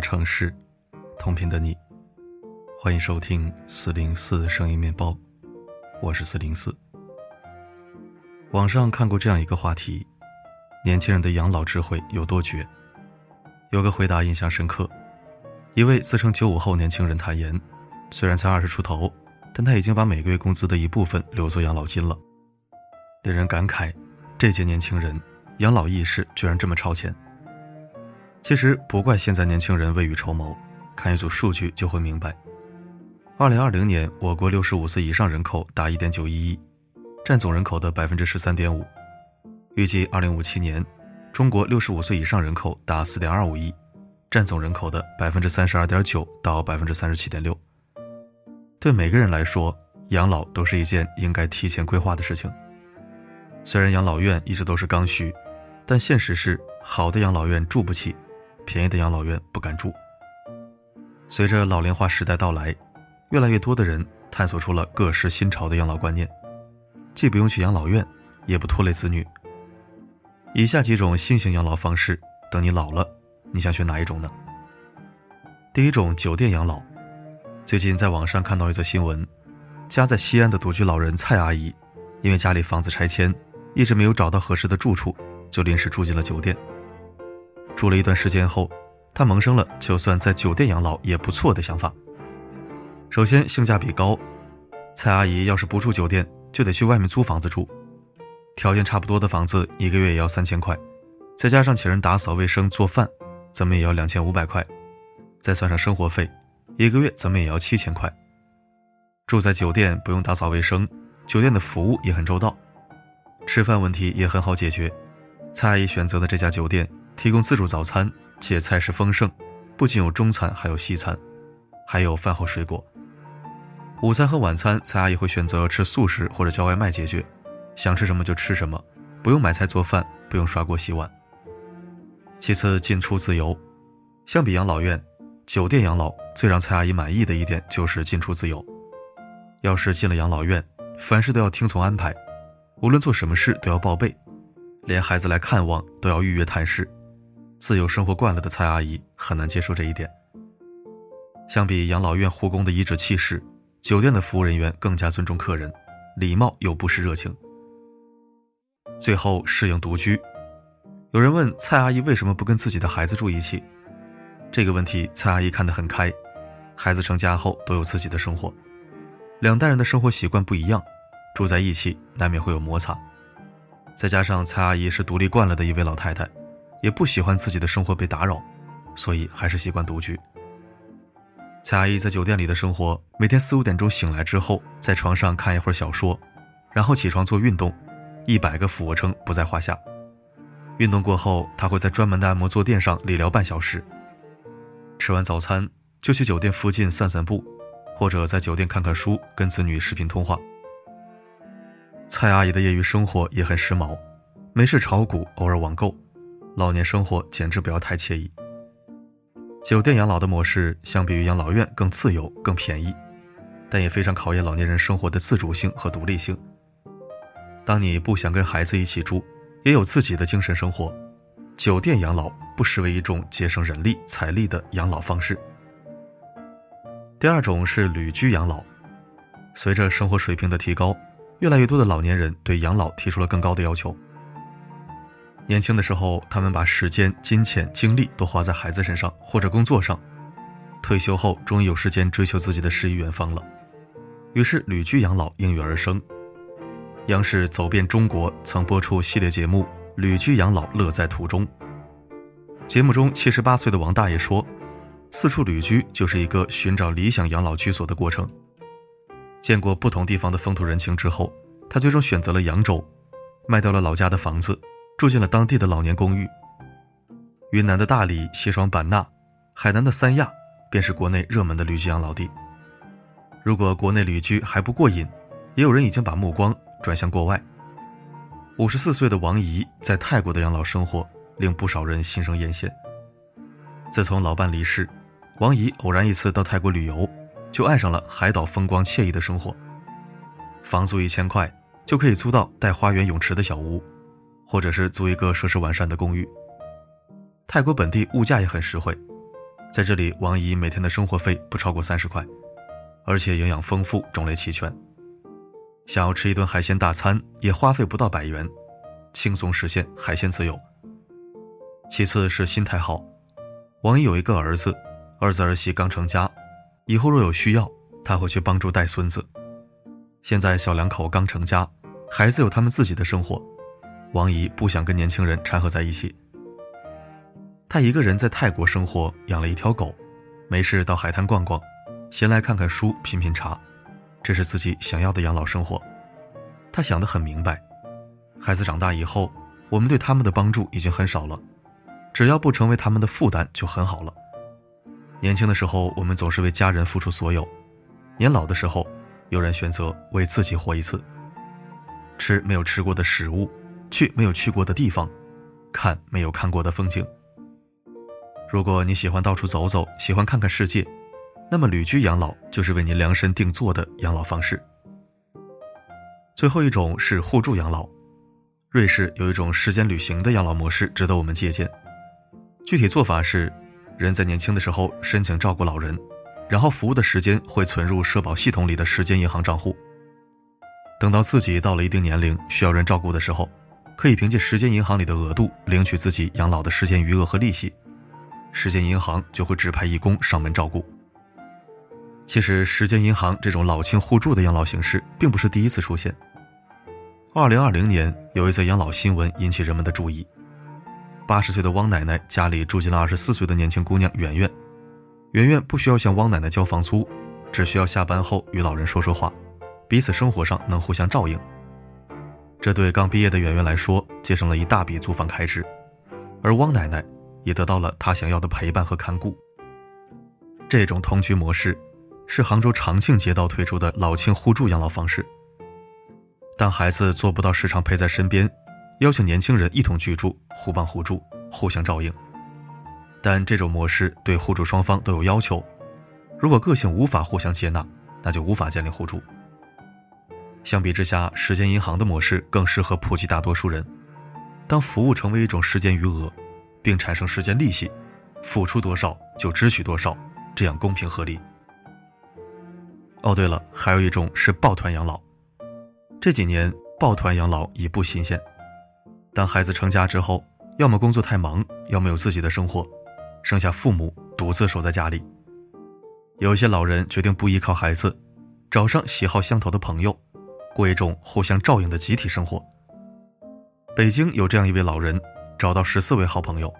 城市，同频的你，欢迎收听四零四声音面包，我是四零四。网上看过这样一个话题：年轻人的养老智慧有多绝？有个回答印象深刻，一位自称九五后年轻人坦言，虽然才二十出头，但他已经把每个月工资的一部分留作养老金了。令人感慨，这届年轻人养老意识居然这么超前。其实不怪现在年轻人未雨绸缪，看一组数据就会明白。二零二零年，我国六十五岁以上人口达一点九一亿，占总人口的百分之十三点五。预计二零五七年，中国六十五岁以上人口达四点二五亿，占总人口的百分之三十二点九到百分之三十七点六。对每个人来说，养老都是一件应该提前规划的事情。虽然养老院一直都是刚需，但现实是好的养老院住不起。便宜的养老院不敢住。随着老龄化时代到来，越来越多的人探索出了各式新潮的养老观念，既不用去养老院，也不拖累子女。以下几种新型养老方式，等你老了，你想选哪一种呢？第一种酒店养老。最近在网上看到一则新闻，家在西安的独居老人蔡阿姨，因为家里房子拆迁，一直没有找到合适的住处，就临时住进了酒店。住了一段时间后，他萌生了就算在酒店养老也不错的想法。首先性价比高，蔡阿姨要是不住酒店，就得去外面租房子住。条件差不多的房子，一个月也要三千块，再加上请人打扫卫生、做饭，怎么也要两千五百块，再算上生活费，一个月怎么也要七千块。住在酒店不用打扫卫生，酒店的服务也很周到，吃饭问题也很好解决。蔡阿姨选择的这家酒店。提供自助早餐，且菜式丰盛，不仅有中餐，还有西餐，还有饭后水果。午餐和晚餐，蔡阿姨会选择吃素食或者叫外卖解决，想吃什么就吃什么，不用买菜做饭，不用刷锅洗碗。其次，进出自由。相比养老院，酒店养老最让蔡阿姨满意的一点就是进出自由。要是进了养老院，凡事都要听从安排，无论做什么事都要报备，连孩子来看望都要预约探视。自由生活惯了的蔡阿姨很难接受这一点。相比养老院护工的颐指气使，酒店的服务人员更加尊重客人，礼貌又不失热情。最后适应独居，有人问蔡阿姨为什么不跟自己的孩子住一起？这个问题蔡阿姨看得很开，孩子成家后都有自己的生活，两代人的生活习惯不一样，住在一起难免会有摩擦。再加上蔡阿姨是独立惯了的一位老太太。也不喜欢自己的生活被打扰，所以还是习惯独居。蔡阿姨在酒店里的生活，每天四五点钟醒来之后，在床上看一会儿小说，然后起床做运动，一百个俯卧撑不在话下。运动过后，她会在专门的按摩坐垫上理疗半小时。吃完早餐就去酒店附近散散步，或者在酒店看看书，跟子女视频通话。蔡阿姨的业余生活也很时髦，没事炒股，偶尔网购。老年生活简直不要太惬意。酒店养老的模式相比于养老院更自由、更便宜，但也非常考验老年人生活的自主性和独立性。当你不想跟孩子一起住，也有自己的精神生活，酒店养老不失为一种节省人力财力的养老方式。第二种是旅居养老，随着生活水平的提高，越来越多的老年人对养老提出了更高的要求。年轻的时候，他们把时间、金钱、精力都花在孩子身上或者工作上；退休后，终于有时间追求自己的诗与远方了。于是，旅居养老应运而生。央视《走遍中国》曾播出系列节目《旅居养老乐在途中》。节目中，七十八岁的王大爷说：“四处旅居就是一个寻找理想养老居所的过程。”见过不同地方的风土人情之后，他最终选择了扬州，卖掉了老家的房子。住进了当地的老年公寓。云南的大理、西双版纳、海南的三亚，便是国内热门的旅居养老地。如果国内旅居还不过瘾，也有人已经把目光转向国外。五十四岁的王姨在泰国的养老生活，令不少人心生艳羡。自从老伴离世，王姨偶然一次到泰国旅游，就爱上了海岛风光惬意的生活。房租一千块，就可以租到带花园泳池的小屋。或者是租一个设施完善的公寓。泰国本地物价也很实惠，在这里，王姨每天的生活费不超过三十块，而且营养丰富，种类齐全。想要吃一顿海鲜大餐，也花费不到百元，轻松实现海鲜自由。其次是心态好，王姨有一个儿子，儿子儿媳刚成家，以后若有需要，他会去帮助带孙子。现在小两口刚成家，孩子有他们自己的生活，王姨不想跟年轻人掺和在一起。他一个人在泰国生活，养了一条狗，没事到海滩逛逛，闲来看看书，品品茶，这是自己想要的养老生活。他想得很明白，孩子长大以后，我们对他们的帮助已经很少了，只要不成为他们的负担就很好了。年轻的时候，我们总是为家人付出所有；年老的时候，有人选择为自己活一次，吃没有吃过的食物，去没有去过的地方，看没有看过的风景。如果你喜欢到处走走，喜欢看看世界，那么旅居养老就是为你量身定做的养老方式。最后一种是互助养老，瑞士有一种时间旅行的养老模式值得我们借鉴。具体做法是，人在年轻的时候申请照顾老人，然后服务的时间会存入社保系统里的时间银行账户。等到自己到了一定年龄需要人照顾的时候，可以凭借时间银行里的额度领取自己养老的时间余额和利息。时间银行就会指派义工上门照顾。其实，时间银行这种老青互助的养老形式并不是第一次出现。二零二零年，有一则养老新闻引起人们的注意：八十岁的汪奶奶家里住进了二十四岁的年轻姑娘圆圆。圆圆不需要向汪奶奶交房租，只需要下班后与老人说说话，彼此生活上能互相照应。这对刚毕业的圆圆来说，节省了一大笔租房开支，而汪奶奶。也得到了她想要的陪伴和看顾。这种同居模式是杭州长庆街道推出的老庆互助养老方式。当孩子做不到时常陪在身边，邀请年轻人一同居住，互帮互助，互相照应。但这种模式对互助双方都有要求，如果个性无法互相接纳，那就无法建立互助。相比之下，时间银行的模式更适合普及大多数人。当服务成为一种时间余额。并产生时间利息，付出多少就支取多少，这样公平合理。哦，对了，还有一种是抱团养老。这几年抱团养老已不新鲜。当孩子成家之后，要么工作太忙，要么有自己的生活，剩下父母独自守在家里。有一些老人决定不依靠孩子，找上喜好相投的朋友，过一种互相照应的集体生活。北京有这样一位老人。找到十四位好朋友，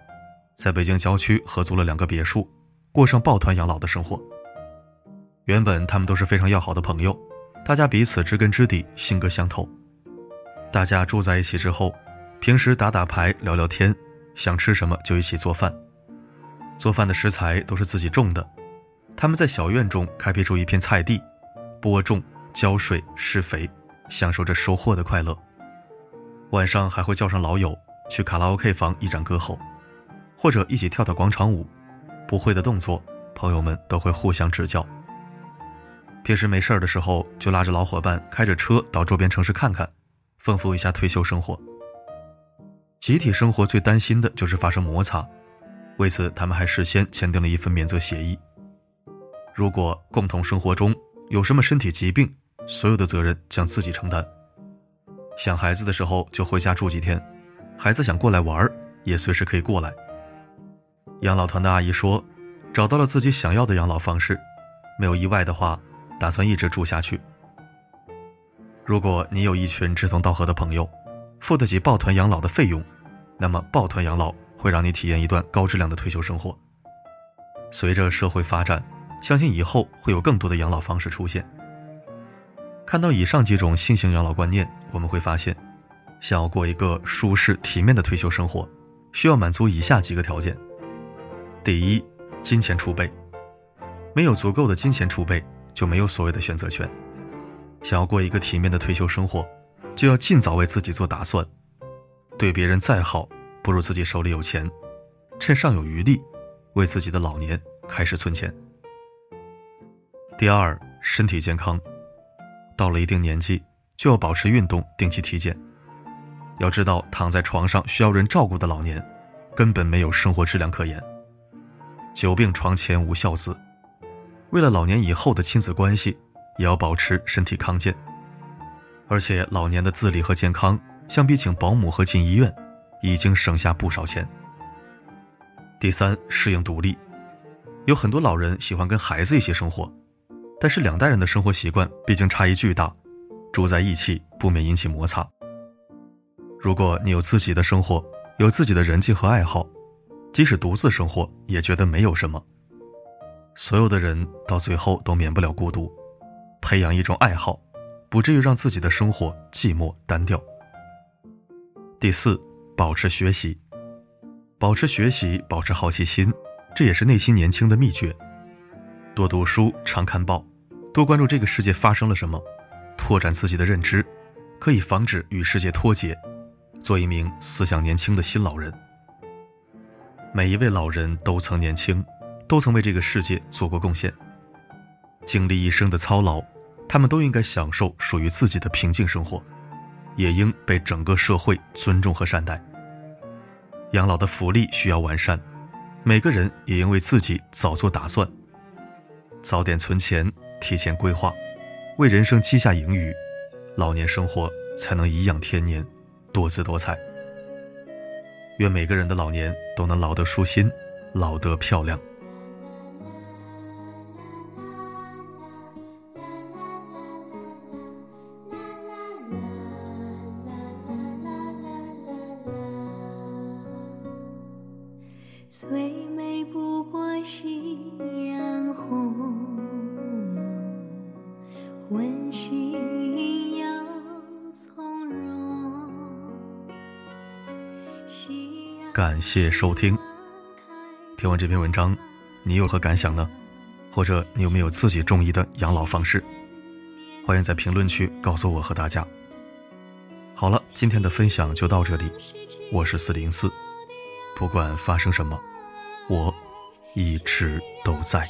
在北京郊区合租了两个别墅，过上抱团养老的生活。原本他们都是非常要好的朋友，大家彼此知根知底，性格相投。大家住在一起之后，平时打打牌、聊聊天，想吃什么就一起做饭。做饭的食材都是自己种的，他们在小院中开辟出一片菜地，播种、浇水、施肥，享受着收获的快乐。晚上还会叫上老友。去卡拉 OK 房一展歌喉，或者一起跳跳广场舞，不会的动作，朋友们都会互相指教。平时没事的时候，就拉着老伙伴开着车到周边城市看看，丰富一下退休生活。集体生活最担心的就是发生摩擦，为此他们还事先签订了一份免责协议。如果共同生活中有什么身体疾病，所有的责任将自己承担。想孩子的时候就回家住几天。孩子想过来玩也随时可以过来。养老团的阿姨说，找到了自己想要的养老方式，没有意外的话，打算一直住下去。如果你有一群志同道合的朋友，付得起抱团养老的费用，那么抱团养老会让你体验一段高质量的退休生活。随着社会发展，相信以后会有更多的养老方式出现。看到以上几种新型养老观念，我们会发现。想要过一个舒适体面的退休生活，需要满足以下几个条件：第一，金钱储备。没有足够的金钱储备，就没有所谓的选择权。想要过一个体面的退休生活，就要尽早为自己做打算。对别人再好，不如自己手里有钱，趁尚有余力，为自己的老年开始存钱。第二，身体健康。到了一定年纪，就要保持运动，定期体检。要知道，躺在床上需要人照顾的老年，根本没有生活质量可言。久病床前无孝子。为了老年以后的亲子关系，也要保持身体康健。而且老年的自理和健康，相比请保姆和进医院，已经省下不少钱。第三，适应独立。有很多老人喜欢跟孩子一起生活，但是两代人的生活习惯毕竟差异巨大，住在一起不免引起摩擦。如果你有自己的生活，有自己的人际和爱好，即使独自生活也觉得没有什么。所有的人到最后都免不了孤独，培养一种爱好，不至于让自己的生活寂寞单调。第四，保持学习。保持学习，保持好奇心，这也是内心年轻的秘诀。多读书，常看报，多关注这个世界发生了什么，拓展自己的认知，可以防止与世界脱节，做一名思想年轻的新老人。每一位老人都曾年轻，都曾为这个世界做过贡献。经历一生的操劳，他们都应该享受属于自己的平静生活，也应被整个社会尊重和善待。养老的福利需要完善，每个人也应为自己早做打算，早点存钱，提前规划，为人生积下盈余，老年生活才能颐养天年，多姿多彩。愿每个人的老年都能老得舒心，老得漂亮。最美不过夕阳感谢收听。听完这篇文章，你有何感想呢？或者你有没有自己中意的养老方式？欢迎在评论区告诉我和大家。好了，今天的分享就到这里。我是四零四。不管发生什么，我一直都在。